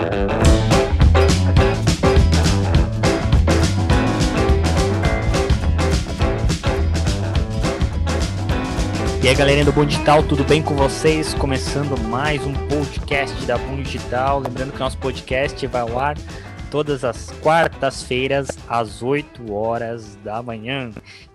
E aí galerinha do Boom Digital, tudo bem com vocês? Começando mais um podcast da Boom Digital. Lembrando que nosso podcast vai ao ar todas as quartas-feiras às 8 horas da manhã.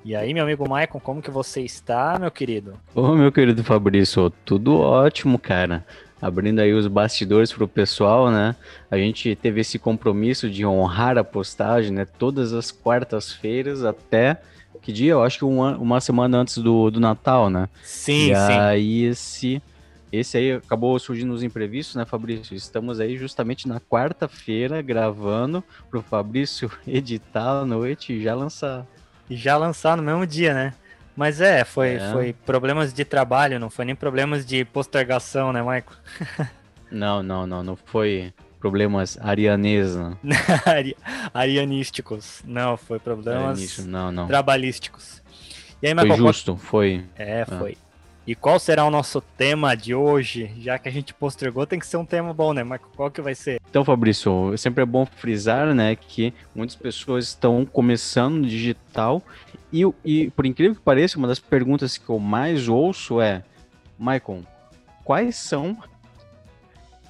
E aí, meu amigo Maicon, como que você está, meu querido? Ô, meu querido Fabrício, tudo ótimo, cara. Abrindo aí os bastidores pro pessoal, né? A gente teve esse compromisso de honrar a postagem, né? Todas as quartas-feiras até que dia? Eu acho que uma, uma semana antes do, do Natal, né? Sim, e sim. aí esse, esse aí acabou surgindo os imprevistos, né, Fabrício? Estamos aí justamente na quarta-feira gravando pro Fabrício editar à noite e já lançar. E já lançar no mesmo dia, né? Mas é, foi, É. foi problemas de trabalho, não foi nem problemas de postergação, né, Maicon? Não, não, não, não foi problemas arianesa. Ari- Arianísticos. Não, foi problemas Não, não. trabalhísticos. E aí, Foi justo, foi. É, foi. E qual será o nosso tema de hoje? Já que a gente postergou, tem que ser um tema bom, né? Mas qual que vai ser? Então, Fabrício, sempre é bom frisar, né, que muitas pessoas estão começando no digital e, e, por incrível que pareça, uma das perguntas que eu mais ouço é, Maicon, quais são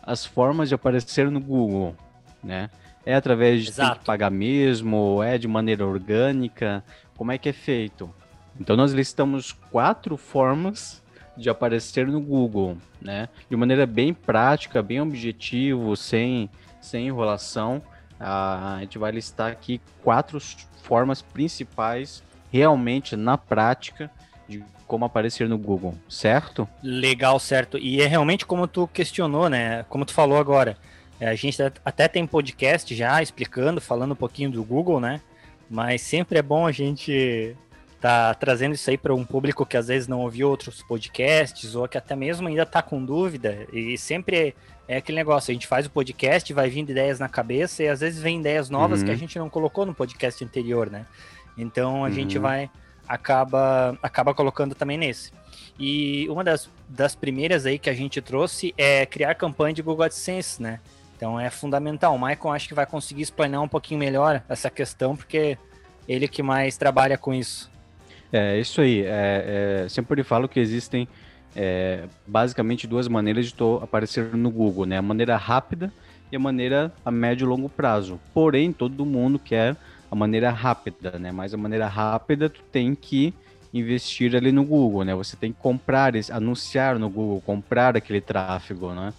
as formas de aparecer no Google, né? É através de Exato. que pagar mesmo, é de maneira orgânica, como é que é feito? Então nós listamos quatro formas de aparecer no Google, né? De maneira bem prática, bem objetivo, sem, sem enrolação. A gente vai listar aqui quatro formas principais, realmente na prática, de como aparecer no Google, certo? Legal, certo. E é realmente como tu questionou, né? Como tu falou agora. É, A gente até tem podcast já explicando, falando um pouquinho do Google, né? Mas sempre é bom a gente tá trazendo isso aí para um público que às vezes não ouviu outros podcasts ou que até mesmo ainda tá com dúvida. E sempre é aquele negócio, a gente faz o podcast, vai vindo ideias na cabeça e às vezes vem ideias novas Uhum. que a gente não colocou no podcast anterior, né? Então a gente Uhum. vai acaba acaba colocando também nesse. E uma das, das primeiras aí que a gente trouxe é criar campanha de Google AdSense, né? Então é fundamental. O Michael acho que vai conseguir explanar um pouquinho melhor essa questão, porque ele que mais trabalha com isso. É isso aí. É, é, sempre falo que existem é, basicamente duas maneiras de tu aparecer no Google, né? A maneira rápida e a maneira a médio e longo prazo. Porém, todo mundo quer a maneira rápida, né? Mas a maneira rápida tu tem que investir ali no Google, né? Você tem que comprar, anunciar no Google, comprar aquele tráfego, né?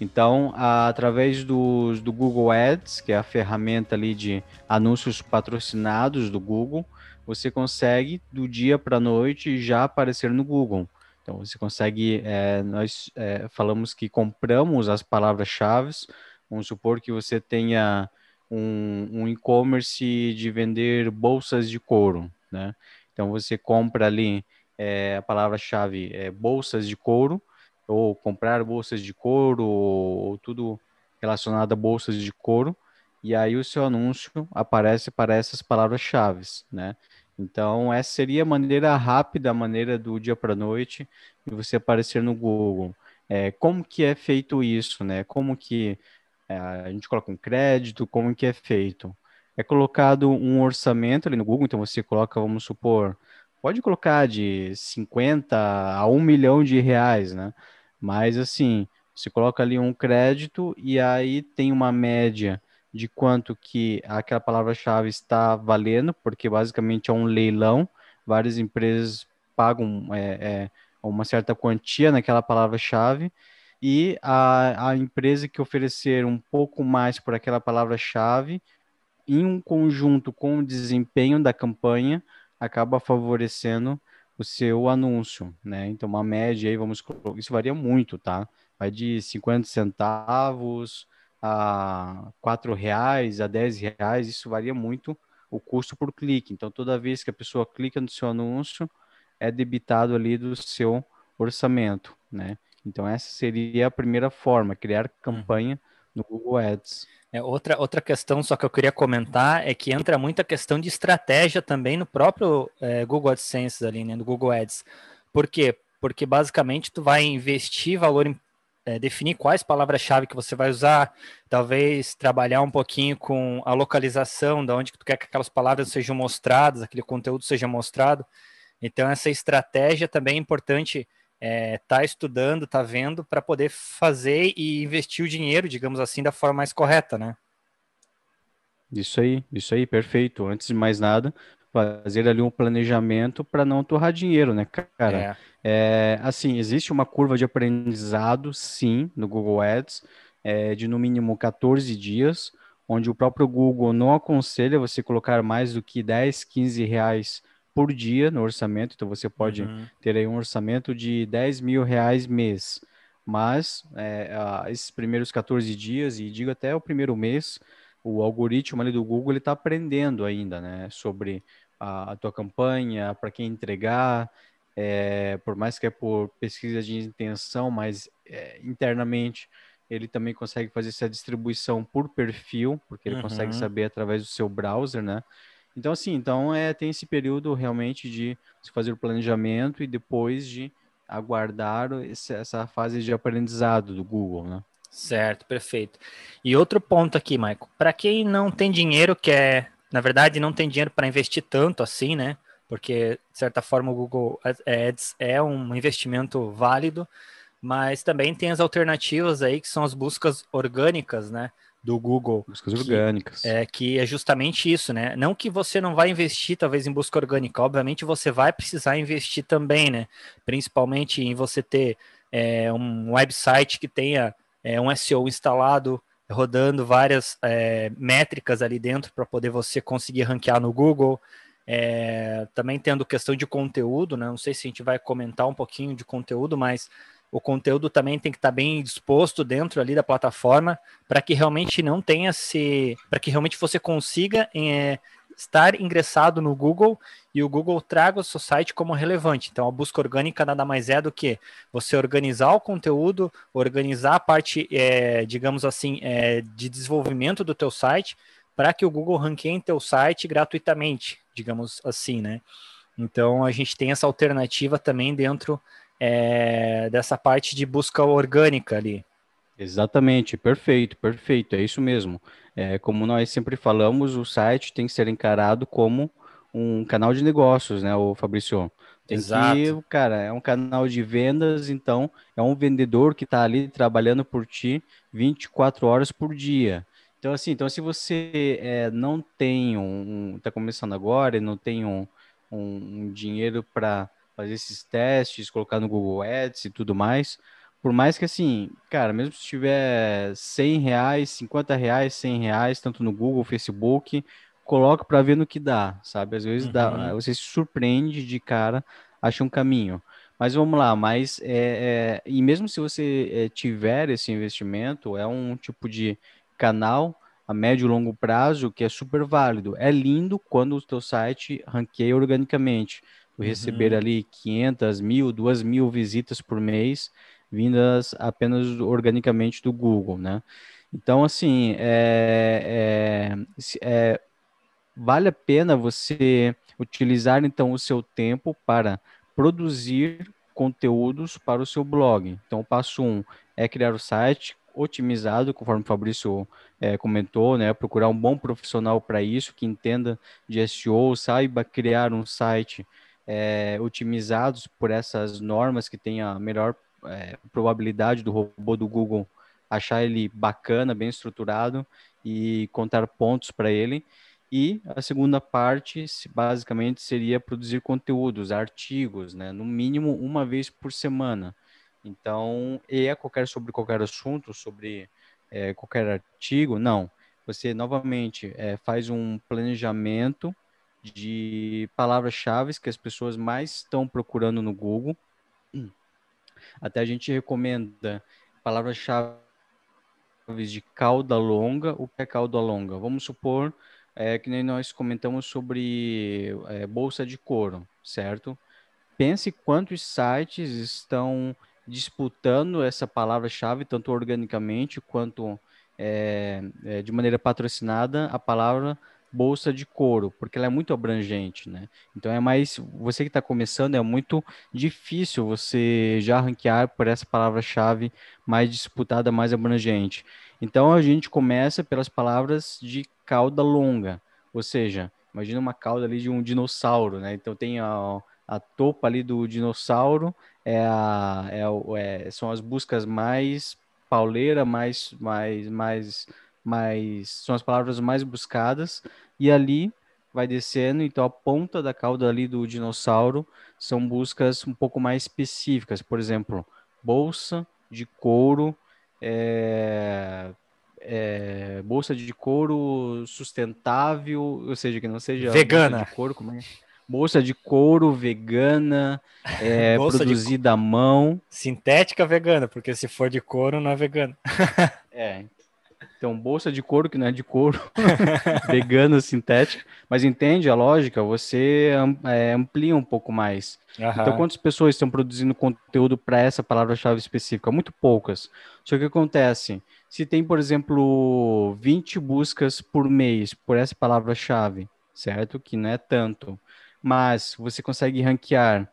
Então, através dos, do Google Ads, que é a ferramenta ali de anúncios patrocinados do Google, você consegue do dia para a noite já aparecer no Google. Então você consegue, é, nós é, falamos que compramos as palavras-chave. Vamos supor que você tenha um, um e-commerce de vender bolsas de couro, né? Então você compra ali é, a palavra-chave é, bolsas de couro ou comprar bolsas de couro ou, ou tudo relacionado a bolsas de couro e aí o seu anúncio aparece para essas palavras-chave, né? Então, essa seria a maneira rápida, a maneira do dia para noite de você aparecer no Google. É, como que é feito isso, né? Como que a gente coloca um crédito, como que é feito? É colocado um orçamento ali no Google, então você coloca, vamos supor, pode colocar de 50 a 1 milhão de reais, né? Mas assim, você coloca ali um crédito e aí tem uma média de quanto que aquela palavra-chave está valendo, porque basicamente é um leilão, várias empresas pagam é, é, uma certa quantia naquela palavra-chave, e a, a empresa que oferecer um pouco mais por aquela palavra-chave, em um conjunto com o desempenho da campanha, acaba favorecendo o seu anúncio, né? Então, uma média aí, vamos, isso varia muito, tá? Vai de 50 centavos a 4 reais, a 10 reais, isso varia muito o custo por clique. Então, toda vez que a pessoa clica no seu anúncio, é debitado ali do seu orçamento, né? Então, essa seria a primeira forma, criar campanha no Google Ads. É, outra, outra questão só que eu queria comentar é que entra muita questão de estratégia também no próprio é, Google AdSense ali, né, no Google Ads. Por quê? Porque basicamente tu vai investir valor em, é, definir quais palavras-chave que você vai usar, talvez trabalhar um pouquinho com a localização, da onde que tu quer que aquelas palavras sejam mostradas, aquele conteúdo seja mostrado. Então, essa estratégia também é importante é, tá estudando, tá vendo, para poder fazer e investir o dinheiro, digamos assim, da forma mais correta, né? Isso aí, isso aí, perfeito. Antes de mais nada, fazer ali um planejamento para não torrar dinheiro, né, cara? É. é. assim, existe uma curva de aprendizado, sim, no Google Ads, é, de no mínimo 14 dias, onde o próprio Google não aconselha você colocar mais do que 10, 15 reais por dia no orçamento, então você pode uhum. ter aí um orçamento de 10 mil reais mês. Mas é, esses primeiros 14 dias, e digo até o primeiro mês, o algoritmo ali do Google está aprendendo ainda, né, sobre a, a tua campanha, para quem entregar, é, por mais que é por pesquisa de intenção, mas é, internamente ele também consegue fazer essa distribuição por perfil, porque ele uhum. consegue saber através do seu browser, né? Então, assim, então é, tem esse período realmente de se fazer o planejamento e depois de aguardar esse, essa fase de aprendizado do Google, né? Certo, perfeito. E outro ponto aqui, Michael, para quem não tem dinheiro, quer, na verdade, não tem dinheiro para investir tanto assim, né? Porque, de certa forma, o Google Ads é um investimento válido, mas também tem as alternativas aí, que são as buscas orgânicas, né? Do Google. Buscas que, orgânicas. É, que é justamente isso, né? Não que você não vai investir, talvez, em busca orgânica, obviamente você vai precisar investir também, né? Principalmente em você ter é, um website que tenha é, um SEO instalado, rodando várias é, métricas ali dentro para poder você conseguir ranquear no Google. É, também tendo questão de conteúdo, né? Não sei se a gente vai comentar um pouquinho de conteúdo, mas o conteúdo também tem que estar tá bem disposto dentro ali da plataforma para que realmente não tenha se. para que realmente você consiga é, estar ingressado no Google e o Google traga o seu site como relevante. Então a busca orgânica nada mais é do que você organizar o conteúdo, organizar a parte, é, digamos assim, é, de desenvolvimento do teu site para que o Google ranqueie teu site gratuitamente, digamos assim, né? Então a gente tem essa alternativa também dentro é, dessa parte de busca orgânica ali. Exatamente, perfeito, perfeito, é isso mesmo. É, como nós sempre falamos, o site tem que ser encarado como um canal de negócios, né, o Fabrício? Tem Exato. que, cara, é um canal de vendas, então é um vendedor que está ali trabalhando por ti 24 horas por dia. Então, assim, então se você é, não tem um, está começando agora e não tem um, um, um dinheiro para fazer esses testes, colocar no Google Ads e tudo mais. Por mais que assim, cara, mesmo se tiver 100 reais, 50 reais, 100 reais, tanto no Google, Facebook, coloca para ver no que dá, sabe? Às vezes uhum. dá, você se surpreende de cara, acha um caminho. Mas vamos lá, mas é, é e mesmo se você é, tiver esse investimento, é um tipo de canal a médio e longo prazo que é super válido. É lindo quando o teu site ranqueia organicamente receber uhum. ali 500 mil, 2 mil visitas por mês, vindas apenas organicamente do Google, né? Então, assim, é, é, é, vale a pena você utilizar, então, o seu tempo para produzir conteúdos para o seu blog. Então, o passo um é criar o site otimizado, conforme o Fabrício é, comentou, né? Procurar um bom profissional para isso, que entenda de SEO, saiba criar um site é, otimizados por essas normas que tem a melhor é, probabilidade do robô do Google achar ele bacana, bem estruturado e contar pontos para ele. E a segunda parte, basicamente, seria produzir conteúdos, artigos, né? no mínimo uma vez por semana. Então, e é qualquer sobre qualquer assunto, sobre é, qualquer artigo, não. Você novamente é, faz um planejamento de palavras-chave que as pessoas mais estão procurando no Google. Até a gente recomenda palavras-chave de cauda longa. O que é cauda longa? Vamos supor é, que nem nós comentamos sobre é, bolsa de couro, certo? Pense quantos sites estão disputando essa palavra-chave, tanto organicamente quanto é, é, de maneira patrocinada, a palavra bolsa de couro, porque ela é muito abrangente, né? Então é mais, você que está começando, é muito difícil você já ranquear por essa palavra-chave mais disputada, mais abrangente. Então a gente começa pelas palavras de cauda longa, ou seja, imagina uma cauda ali de um dinossauro, né? Então tem a, a topa ali do dinossauro, é a, é, é, são as buscas mais pauleira, mais, mais, mais mais são as palavras mais buscadas e ali vai descendo, então a ponta da cauda ali do dinossauro são buscas um pouco mais específicas, por exemplo, bolsa de couro, é, é, bolsa de couro sustentável, ou seja, que não seja vegana de couro, como é? Bolsa de couro vegana, é, produzida à mão. Sintética vegana, porque se for de couro não é vegana. é, então, bolsa de couro, que não é de couro, vegana, sintética. Mas entende a lógica? Você é, amplia um pouco mais. Uhum. Então, quantas pessoas estão produzindo conteúdo para essa palavra-chave específica? Muito poucas. Só que o que acontece? Se tem, por exemplo, 20 buscas por mês por essa palavra-chave, certo? Que não é tanto. Mas você consegue ranquear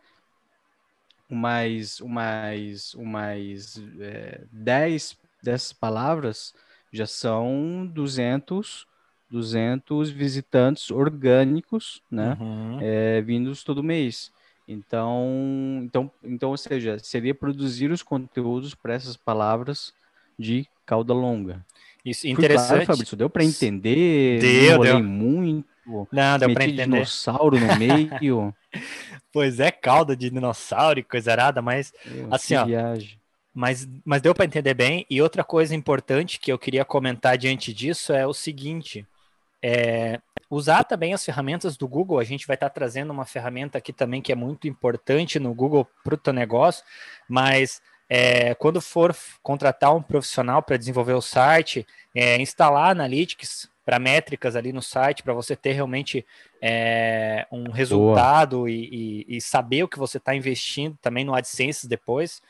mais, mais, mais é, 10 dessas palavras já são 200, 200 visitantes orgânicos, né? Uhum. É, vindos todo mês. Então, então, então, ou seja, seria produzir os conteúdos para essas palavras de cauda longa. Isso, interessante. Claro, Fabrício, deu para entender? Deu, deu. muito. Não, deu para entender. dinossauro no meio. pois é, cauda de dinossauro e coisa arada, mas Meu, assim, ó. Viagem. Mas, mas deu para entender bem. E outra coisa importante que eu queria comentar diante disso é o seguinte: é, usar também as ferramentas do Google. A gente vai estar trazendo uma ferramenta aqui também que é muito importante no Google para o teu negócio, mas é, quando for contratar um profissional para desenvolver o site, é, instalar Analytics para métricas ali no site, para você ter realmente é, um resultado e, e, e, saber o que você está investindo também no AdSense depois.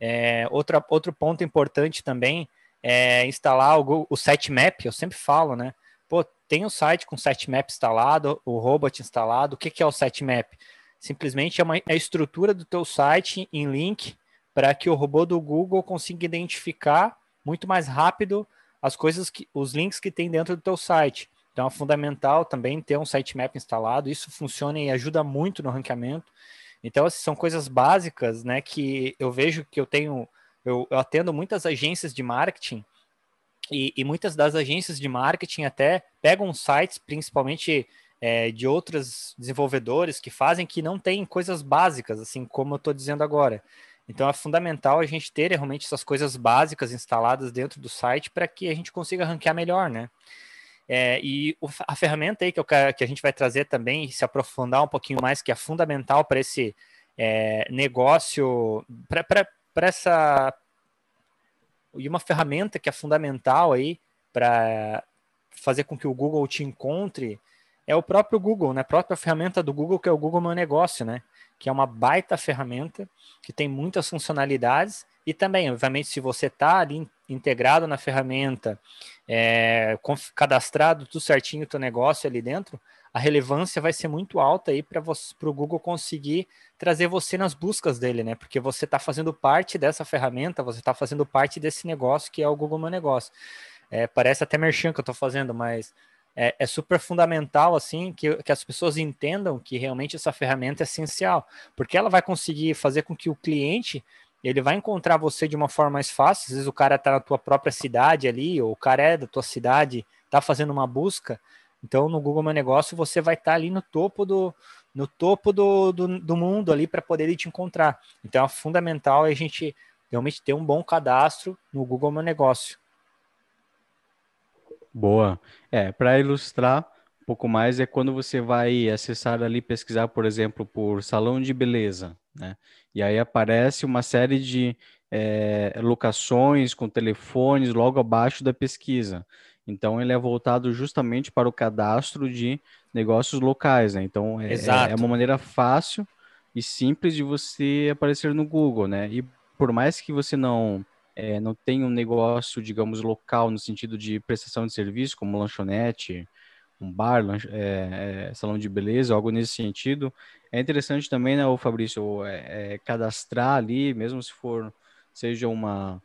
É, outra, outro ponto importante também é instalar o, o sitemap, eu sempre falo, né? Pô, tem o site com sitemap instalado, o robot instalado, o que, que é o sitemap? Simplesmente é, uma, é a estrutura do teu site em link para que o robô do Google consiga identificar muito mais rápido as coisas que os links que tem dentro do teu site. Então é fundamental também ter um sitemap instalado, isso funciona e ajuda muito no ranqueamento. Então, assim, são coisas básicas, né, que eu vejo que eu tenho, eu, eu atendo muitas agências de marketing e, e, muitas das agências de marketing até pegam sites, principalmente é, de outros desenvolvedores que fazem que não tem coisas básicas, assim como eu estou dizendo agora. Então é fundamental a gente ter realmente essas coisas básicas instaladas dentro do site para que a gente consiga ranquear melhor, né? É, e o, a ferramenta aí que, eu, que a gente vai trazer também, se aprofundar um pouquinho mais, que é fundamental para esse é, negócio, para essa. E uma ferramenta que é fundamental aí para fazer com que o Google te encontre é o próprio Google, né? A própria ferramenta do Google, que é o Google Meu Negócio, né? Que é uma baita ferramenta que tem muitas funcionalidades e também, obviamente, se você está ali integrado na ferramenta, é, cadastrado tudo certinho o teu negócio ali dentro, a relevância vai ser muito alta aí para o Google conseguir trazer você nas buscas dele, né? Porque você está fazendo parte dessa ferramenta, você está fazendo parte desse negócio que é o Google Meu Negócio. É, parece até merchan que eu estou fazendo, mas é, é, super fundamental assim que, que as pessoas entendam que realmente essa ferramenta é essencial, porque ela vai conseguir fazer com que o cliente ele vai encontrar você de uma forma mais fácil. Às vezes o cara está na tua própria cidade ali, ou o cara é da tua cidade, está fazendo uma busca. Então, no Google Meu Negócio, você vai estar tá ali no topo do, no topo do, do, do mundo ali para poder te encontrar. Então, é fundamental a gente realmente ter um bom cadastro no Google Meu Negócio. Boa. É, para ilustrar um pouco mais, é quando você vai acessar ali, pesquisar, por exemplo, por salão de beleza, né? E aí aparece uma série de é, locações com telefones logo abaixo da pesquisa. Então ele é voltado justamente para o cadastro de negócios locais, né? Então é, é, uma maneira fácil e simples de você aparecer no Google, né? E por mais que você não é, não tenha um negócio, digamos, local no sentido de prestação de serviço, como lanchonete um bar, é, é, salão de beleza, algo nesse sentido. É interessante também, né, o Fabrício, é, é, cadastrar ali, mesmo se for, seja uma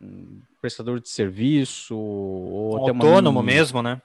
um prestador de serviço ou até autônomo uma... mesmo, né?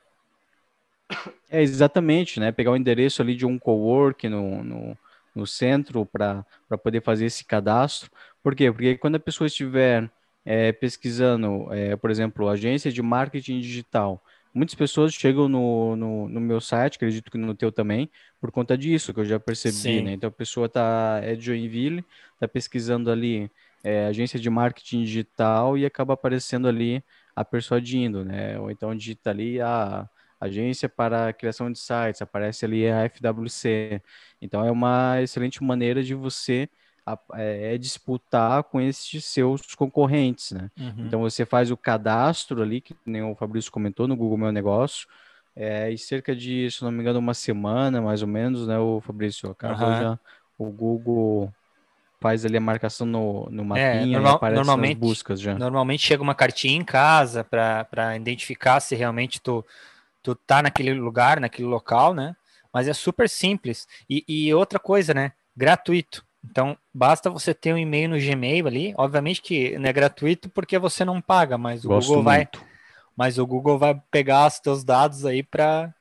É exatamente, né? Pegar o endereço ali de um cowork no, no, no centro para poder fazer esse cadastro. Por quê? Porque quando a pessoa estiver é, pesquisando, é, por exemplo, agência de marketing digital, muitas pessoas chegam no, no, no, meu site, acredito que no teu também, por conta disso, que eu já percebi, Sim. né? Então a pessoa tá, é de Joinville, tá pesquisando ali é, agência de marketing digital e acaba aparecendo ali a persuadindo, né? Ou então digita ali a agência para criação de sites, aparece ali a FWC. Então é uma excelente maneira de você é, é, disputar com esses seus concorrentes, né? Uhum. Então você faz o cadastro ali, que nem o Fabrício comentou no Google Meu Negócio, é, e cerca de, se não me engano, uma semana mais ou menos, né, o Fabrício? Acaba uhum. já o Google faz ali a marcação no, no é, mapinha é, normal, e aparece normalmente, nas buscas já. Normalmente chega uma cartinha em casa para identificar se realmente tu, tu tá naquele lugar, naquele local, né? Mas é super simples. E, e outra coisa, né? Gratuito. Então, basta você ter um e-mail no Gmail ali. Obviamente que não é gratuito porque você não paga, mas o Gosto Google vai. Mas o Google vai pegar os teus dados aí para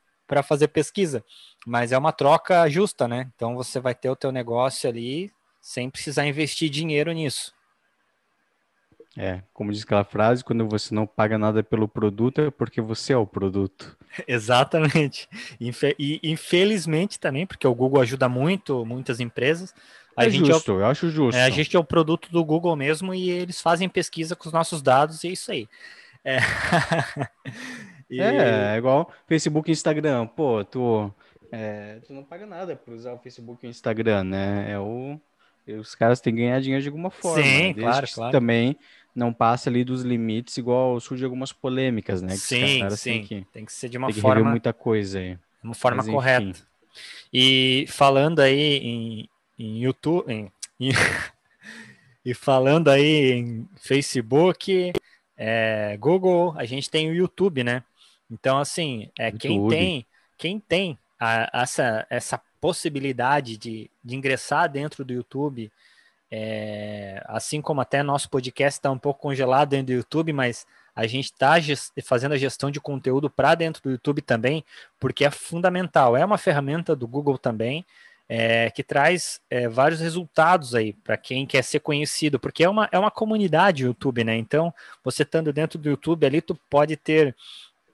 fazer pesquisa. Mas é uma troca justa, né? Então você vai ter o teu negócio ali sem precisar investir dinheiro nisso. É, como diz aquela frase, quando você não paga nada pelo produto é porque você é o produto. Exatamente. E infelizmente também, porque o Google ajuda muito muitas empresas. A é gente justo, é o, eu acho justo. É, a gente é o produto do Google mesmo e eles fazem pesquisa com os nossos dados e é isso aí. É, e... é, é igual Facebook e Instagram. Pô, tu, é, tu não paga nada por usar o Facebook e o Instagram, né? É o, os caras têm que ganhar dinheiro de alguma forma. Sim, claro, claro. Também não passa ali dos limites, igual surge algumas polêmicas, né? Que sim, sim. Que, tem que ser de uma forma. muita coisa aí. Uma forma Mas, correta. E falando aí em, em YouTube. Em, em e falando aí em Facebook, é, Google, a gente tem o YouTube, né? Então, assim, é, YouTube. quem tem, quem tem a, essa, essa possibilidade de, de ingressar dentro do YouTube é, assim como até nosso podcast está um pouco congelado dentro do YouTube, mas a gente está fazendo a gestão de conteúdo para dentro do YouTube também, porque é fundamental. É uma ferramenta do Google também, é, que traz é, vários resultados aí para quem quer ser conhecido, porque é uma, é uma comunidade YouTube, né? Então, você estando dentro do YouTube ali, tu pode ter.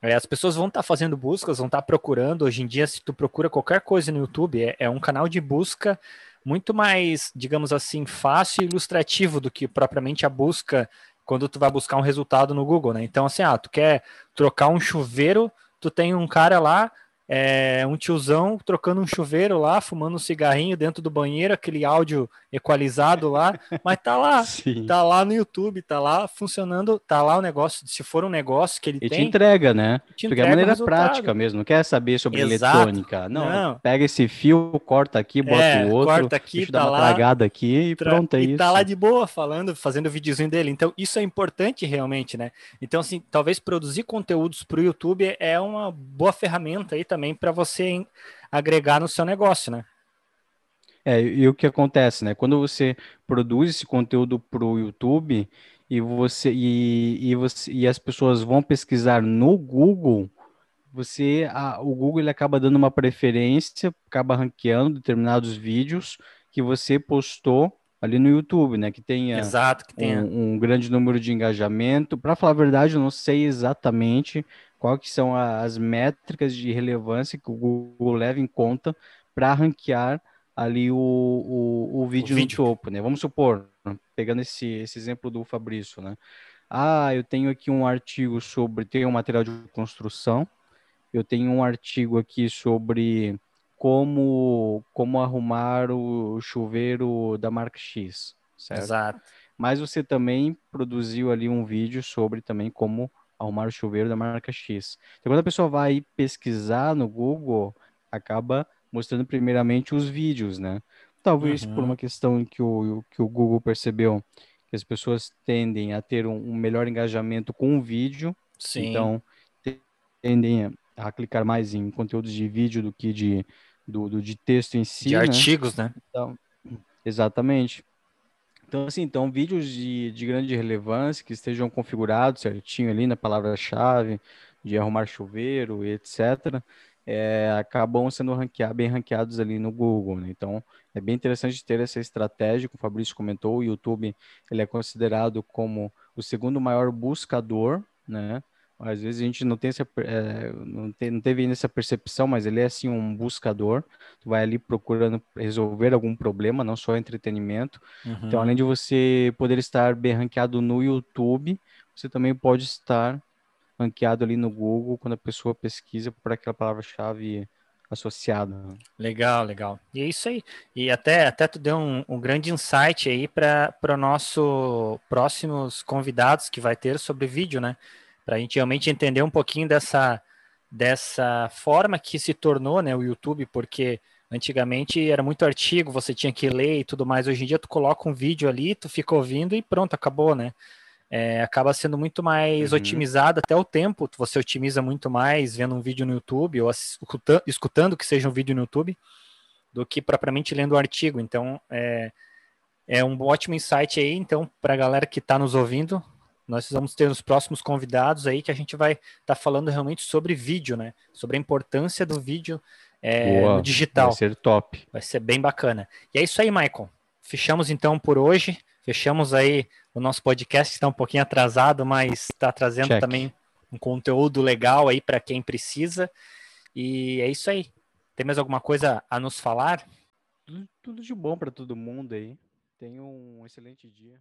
É, as pessoas vão estar tá fazendo buscas, vão estar tá procurando. Hoje em dia, se tu procura qualquer coisa no YouTube, é, é um canal de busca muito mais, digamos assim, fácil e ilustrativo do que propriamente a busca quando tu vai buscar um resultado no Google, né? Então, assim, ah, tu quer trocar um chuveiro, tu tem um cara lá é, um tiozão trocando um chuveiro lá, fumando um cigarrinho dentro do banheiro, aquele áudio equalizado lá, mas tá lá, Sim. tá lá no YouTube, tá lá funcionando, tá lá o negócio, se for um negócio que ele e tem... te entrega, né? Te Porque é maneira prática mesmo, não quer saber sobre Exato. eletrônica, não, não, pega esse fio, corta aqui, bota é, o outro, corta aqui, tá lá, tragada aqui e pronto, é e isso. tá lá de boa falando, fazendo o videozinho dele, então isso é importante realmente, né? Então, assim, talvez produzir conteúdos pro YouTube é uma boa ferramenta aí também para você agregar no seu negócio, né? É, e o que acontece, né? Quando você produz esse conteúdo para o YouTube e você e, e, você e as pessoas vão pesquisar no Google, você a, o Google ele acaba dando uma preferência, acaba ranqueando determinados vídeos que você postou ali no YouTube, né? Que tenha, Exato, que tenha. Um, um grande número de engajamento. Para falar a verdade, eu não sei exatamente quais que são as métricas de relevância que o Google leva em conta para ranquear ali o, o, o, vídeo, o vídeo no topo, né? Vamos supor, pegando esse, esse exemplo do Fabrício, né? Ah, eu tenho aqui um artigo sobre, tenho um material de construção, eu tenho um artigo aqui sobre como, como arrumar o chuveiro da marca X, certo? Exato. Mas você também produziu ali um vídeo sobre também como arrumar o chuveiro da marca X. Então, quando a pessoa vai pesquisar no Google, acaba mostrando primeiramente os vídeos, né? Talvez uhum. por uma questão que o, que o Google percebeu que as pessoas tendem a ter um, um melhor engajamento com o vídeo, Sim. então tendem a clicar mais em conteúdos de vídeo do que de, do, do de texto em si. De né? artigos, né? Então, exatamente. Então, assim, então, vídeos de, de grande relevância que estejam configurados certinho ali na palavra-chave, de arrumar chuveiro, etc., é, acabam sendo ranquear, bem ranqueados ali no Google. Né? Então, é bem interessante ter essa estratégia, como o Fabrício comentou, o YouTube ele é considerado como o segundo maior buscador, né? Às vezes a gente não tem essa, é, não, não teve ainda essa percepção, mas ele é assim um buscador. Tu vai ali procurando resolver algum problema, não só entretenimento. Uhum. Então, além de você poder estar bem ranqueado no YouTube, você também pode estar ranqueado ali no Google quando a pessoa pesquisa por aquela palavra-chave associada. Legal, legal. E é isso aí. E até, até tu deu um, um grande insight aí para o nosso próximos convidados que vai ter sobre vídeo, né? Para a gente realmente entender um pouquinho dessa, dessa forma que se tornou né, o YouTube, porque antigamente era muito artigo, você tinha que ler e tudo mais. Hoje em dia tu coloca um vídeo ali, tu fica ouvindo e pronto, acabou, né? É, acaba sendo muito mais uhum. otimizado até o tempo, você otimiza muito mais vendo um vídeo no YouTube ou escutando que seja um vídeo no YouTube do que propriamente lendo o um artigo. Então, é, é um ótimo insight aí, então, para a galera que está nos ouvindo, nós vamos ter os próximos convidados aí que a gente vai estar tá falando realmente sobre vídeo, né? Sobre a importância do vídeo é, Boa, no digital. Vai ser top. Vai ser bem bacana. E é isso aí, Michael. Fechamos então por hoje. Fechamos aí o nosso podcast, que está um pouquinho atrasado, mas está trazendo Check. também um conteúdo legal aí para quem precisa. E é isso aí. Tem mais alguma coisa a nos falar? Tudo, tudo de bom para todo mundo aí. Tenha um excelente dia.